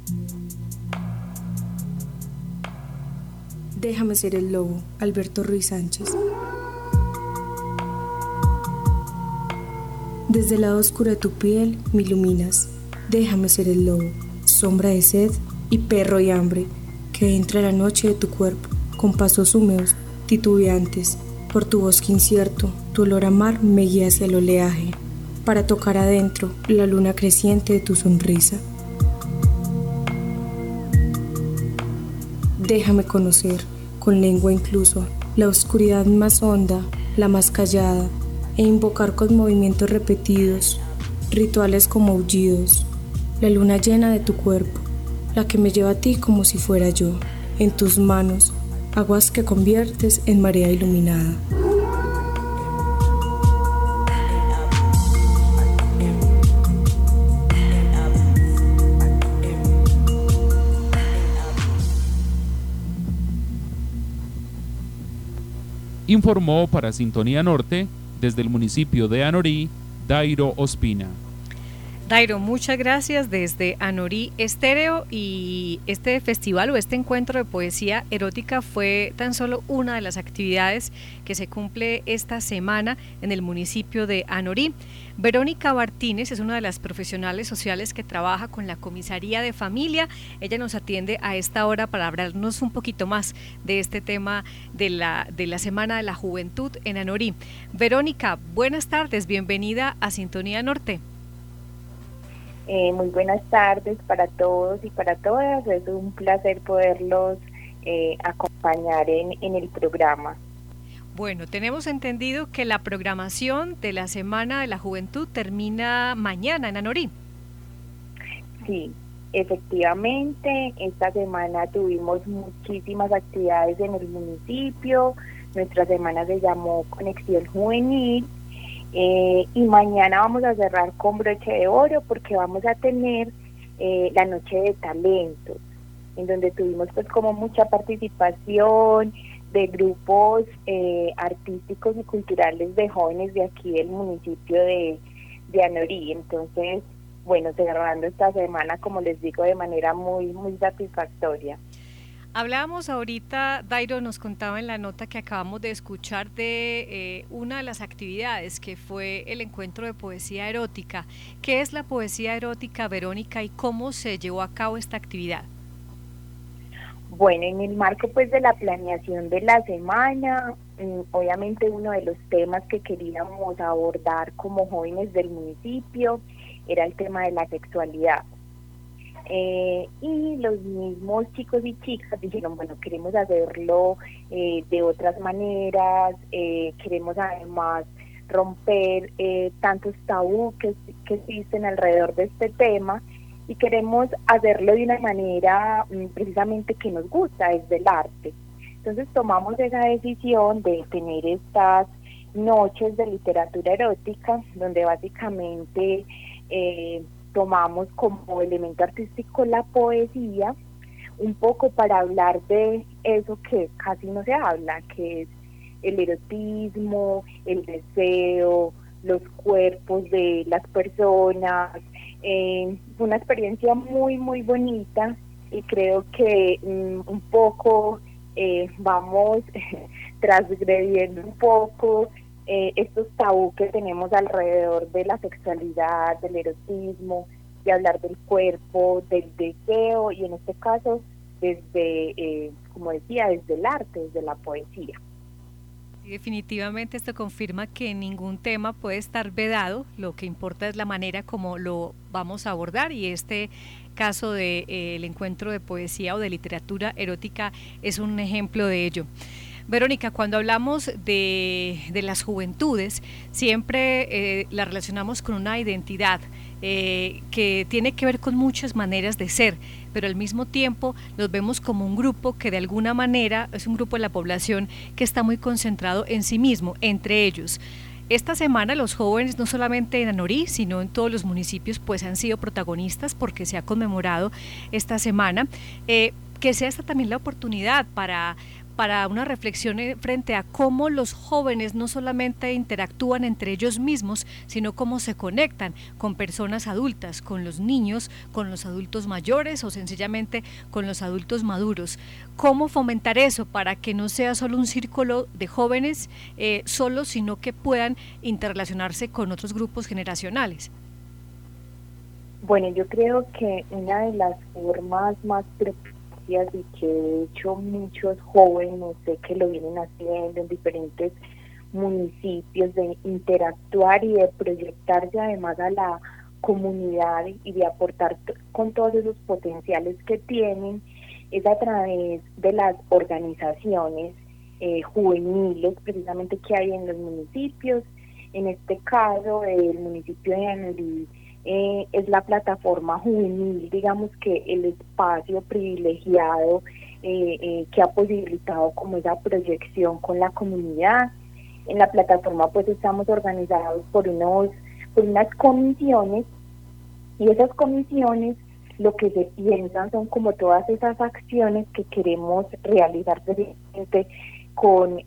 Déjame ser el lobo, Alberto Ruiz Sánchez. Desde el lado oscuro de tu piel me iluminas. Déjame ser el lobo, sombra de sed y perro y hambre, que entra la noche de tu cuerpo, con pasos húmedos, titubeantes. Por tu bosque incierto, tu olor a mar me guía hacia el oleaje, para tocar adentro la luna creciente de tu sonrisa. Déjame conocer, con lengua incluso, la oscuridad más honda, la más callada, e invocar con movimientos repetidos, rituales como aullidos, la luna llena de tu cuerpo, la que me lleva a ti como si fuera yo, en tus manos, aguas que conviertes en marea iluminada. Informó para Sintonía Norte desde el municipio de Anorí, Dairo Ospina. Dairo, muchas gracias desde Anorí Estéreo y este festival o este encuentro de poesía erótica fue tan solo una de las actividades que se cumple esta semana en el municipio de Anorí. Verónica Martínez es una de las profesionales sociales que trabaja con la Comisaría de Familia. Ella nos atiende a esta hora para hablarnos un poquito más de este tema de la, de la Semana de la Juventud en Anorí. Verónica, buenas tardes, bienvenida a Sintonía Norte. Eh, muy buenas tardes para todos y para todas. Es un placer poderlos eh, acompañar en, en el programa. Bueno, tenemos entendido que la programación de la Semana de la Juventud termina mañana en Anorí. Sí, efectivamente, esta semana tuvimos muchísimas actividades en el municipio. Nuestra semana se llamó Conexión Juvenil eh, y mañana vamos a cerrar con broche de oro porque vamos a tener eh, la noche de talentos, en donde tuvimos pues como mucha participación de grupos eh, artísticos y culturales de jóvenes de aquí del municipio de, de Anorí. Entonces, bueno, cerrando esta semana, como les digo, de manera muy, muy satisfactoria. Hablábamos ahorita, Dairo nos contaba en la nota que acabamos de escuchar de eh, una de las actividades que fue el encuentro de poesía erótica. ¿Qué es la poesía erótica, Verónica, y cómo se llevó a cabo esta actividad? Bueno, en el marco pues de la planeación de la semana, mm, obviamente uno de los temas que queríamos abordar como jóvenes del municipio era el tema de la sexualidad. Eh, y los mismos chicos y chicas dijeron, bueno, queremos hacerlo eh, de otras maneras, eh, queremos además romper tantos tabú que, que existen alrededor de este tema y queremos hacerlo de una manera mm, precisamente que nos gusta, es del arte. Entonces tomamos esa decisión de tener estas noches de literatura erótica, donde básicamente eh, tomamos como elemento artístico la poesía, un poco para hablar de eso que casi no se habla, que es el erotismo, el deseo, los cuerpos de las personas. Eh, una experiencia muy, muy bonita y creo que mm, un poco eh, vamos <laughs> transgrediendo un poco eh, estos tabú que tenemos alrededor de la sexualidad, del erotismo, de hablar del cuerpo, del deseo y en este caso desde, eh, como decía, desde el arte, desde la poesía. definitivamente esto confirma que ningún tema puede estar vedado, lo que importa es la manera como lo vamos a abordar y este caso del de, eh, encuentro de poesía o de literatura erótica es un ejemplo de ello. Verónica, cuando hablamos de, las juventudes, siempre eh, la relacionamos con una identidad eh, que tiene que ver con muchas maneras de ser, pero al mismo tiempo los vemos como un grupo que de alguna manera es un grupo de la población que está muy concentrado en sí mismo, entre ellos. Esta semana los jóvenes, no solamente en Anorí, sino en todos los municipios, pues han sido protagonistas porque se ha conmemorado esta semana. Eh, que sea esta también la oportunidad para para una reflexión eh, frente a cómo los jóvenes no solamente interactúan entre ellos mismos, sino cómo se conectan con personas adultas, con los niños, con los adultos mayores o sencillamente con los adultos maduros. ¿Cómo fomentar eso para que no sea solo un círculo de jóvenes eh, solos, sino que puedan interrelacionarse con otros grupos generacionales? Bueno, yo creo que una de las formas más y que de hecho muchos jóvenes sé que lo vienen haciendo en diferentes municipios de interactuar y de proyectarse además a la comunidad y de aportar con todos esos potenciales que tienen es a través de las organizaciones eh, juveniles precisamente que hay en los municipios. En este caso, el municipio de eh, es la plataforma juvenil, digamos que el espacio privilegiado eh, eh, que ha posibilitado como esa proyección con la comunidad. En la plataforma pues estamos organizados por, unos, por unas comisiones y esas comisiones lo que se piensan son como todas esas acciones que queremos realizar con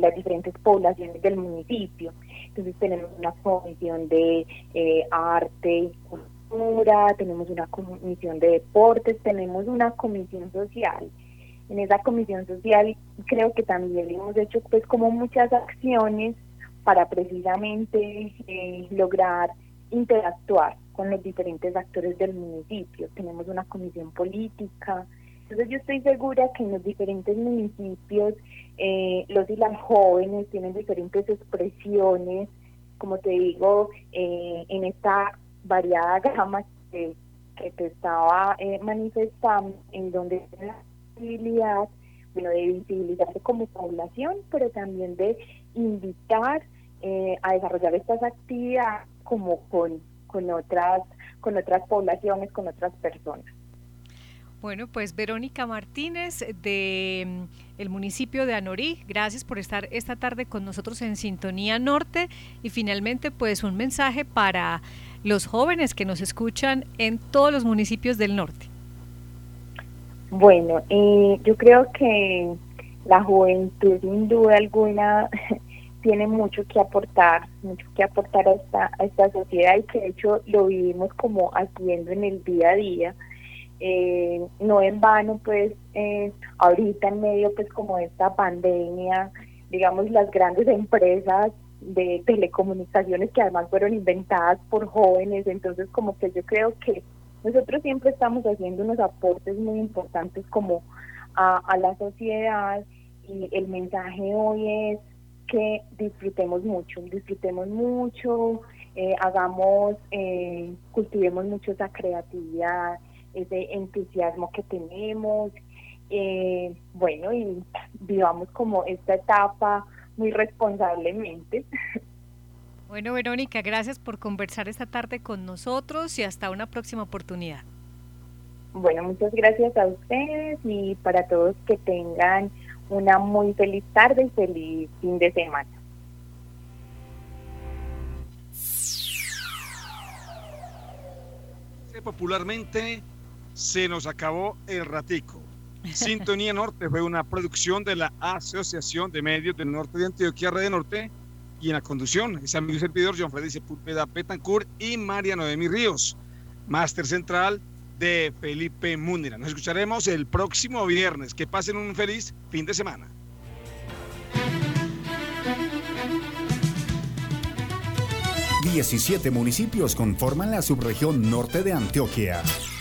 las diferentes poblaciones del municipio. Entonces tenemos una comisión de eh, arte y cultura, tenemos una comisión de deportes, tenemos una comisión social. En esa comisión social creo que también hemos hecho pues como muchas acciones para precisamente eh, lograr interactuar con los diferentes actores del municipio. Tenemos una comisión política, entonces yo estoy segura que en los diferentes municipios eh, los y las jóvenes tienen diferentes expresiones, como te digo, eh, en esta variada gama que, te estaba eh, manifestando, en donde la posibilidad bueno, de visibilizarse como población, pero también de invitar a desarrollar estas actividades como con, con otras con otras poblaciones, con otras personas. Bueno, pues Verónica Martínez de mm, el municipio de Anorí, gracias por estar esta tarde con nosotros en Sintonía Norte y finalmente pues un mensaje para los jóvenes que nos escuchan en todos los municipios del norte. Bueno, eh, yo creo que la juventud sin duda alguna <laughs> tiene mucho que aportar, mucho que aportar a esta, a esta sociedad y que de hecho lo vivimos como haciendo en el día a día eh, no en vano, pues eh, ahorita en medio pues como de esta pandemia, digamos las grandes empresas de telecomunicaciones que además fueron inventadas por jóvenes, entonces como que yo creo que nosotros siempre estamos haciendo unos aportes muy importantes como a, la sociedad y el mensaje hoy es que disfrutemos mucho, disfrutemos mucho, eh, hagamos, eh, cultivemos mucho esa creatividad, ese entusiasmo que tenemos, eh, bueno, y vivamos como esta etapa muy responsablemente. Bueno, Verónica, gracias por conversar esta tarde con nosotros y hasta una próxima oportunidad. Bueno, muchas gracias a ustedes y para todos que tengan una muy feliz tarde y feliz fin de semana. Popularmente se nos acabó el ratico. <laughs> Sintonía Norte fue una producción de la Asociación de Medios del Norte de Antioquia, Red Norte, y en la conducción, ese amigo servidor, John Freddy Sepúlveda Petancourt y María Noemi Ríos. Máster Central de Felipe Múnera. Nos escucharemos el próximo viernes. Que pasen un feliz fin de semana. Diecisiete municipios conforman la subregión norte de Antioquia.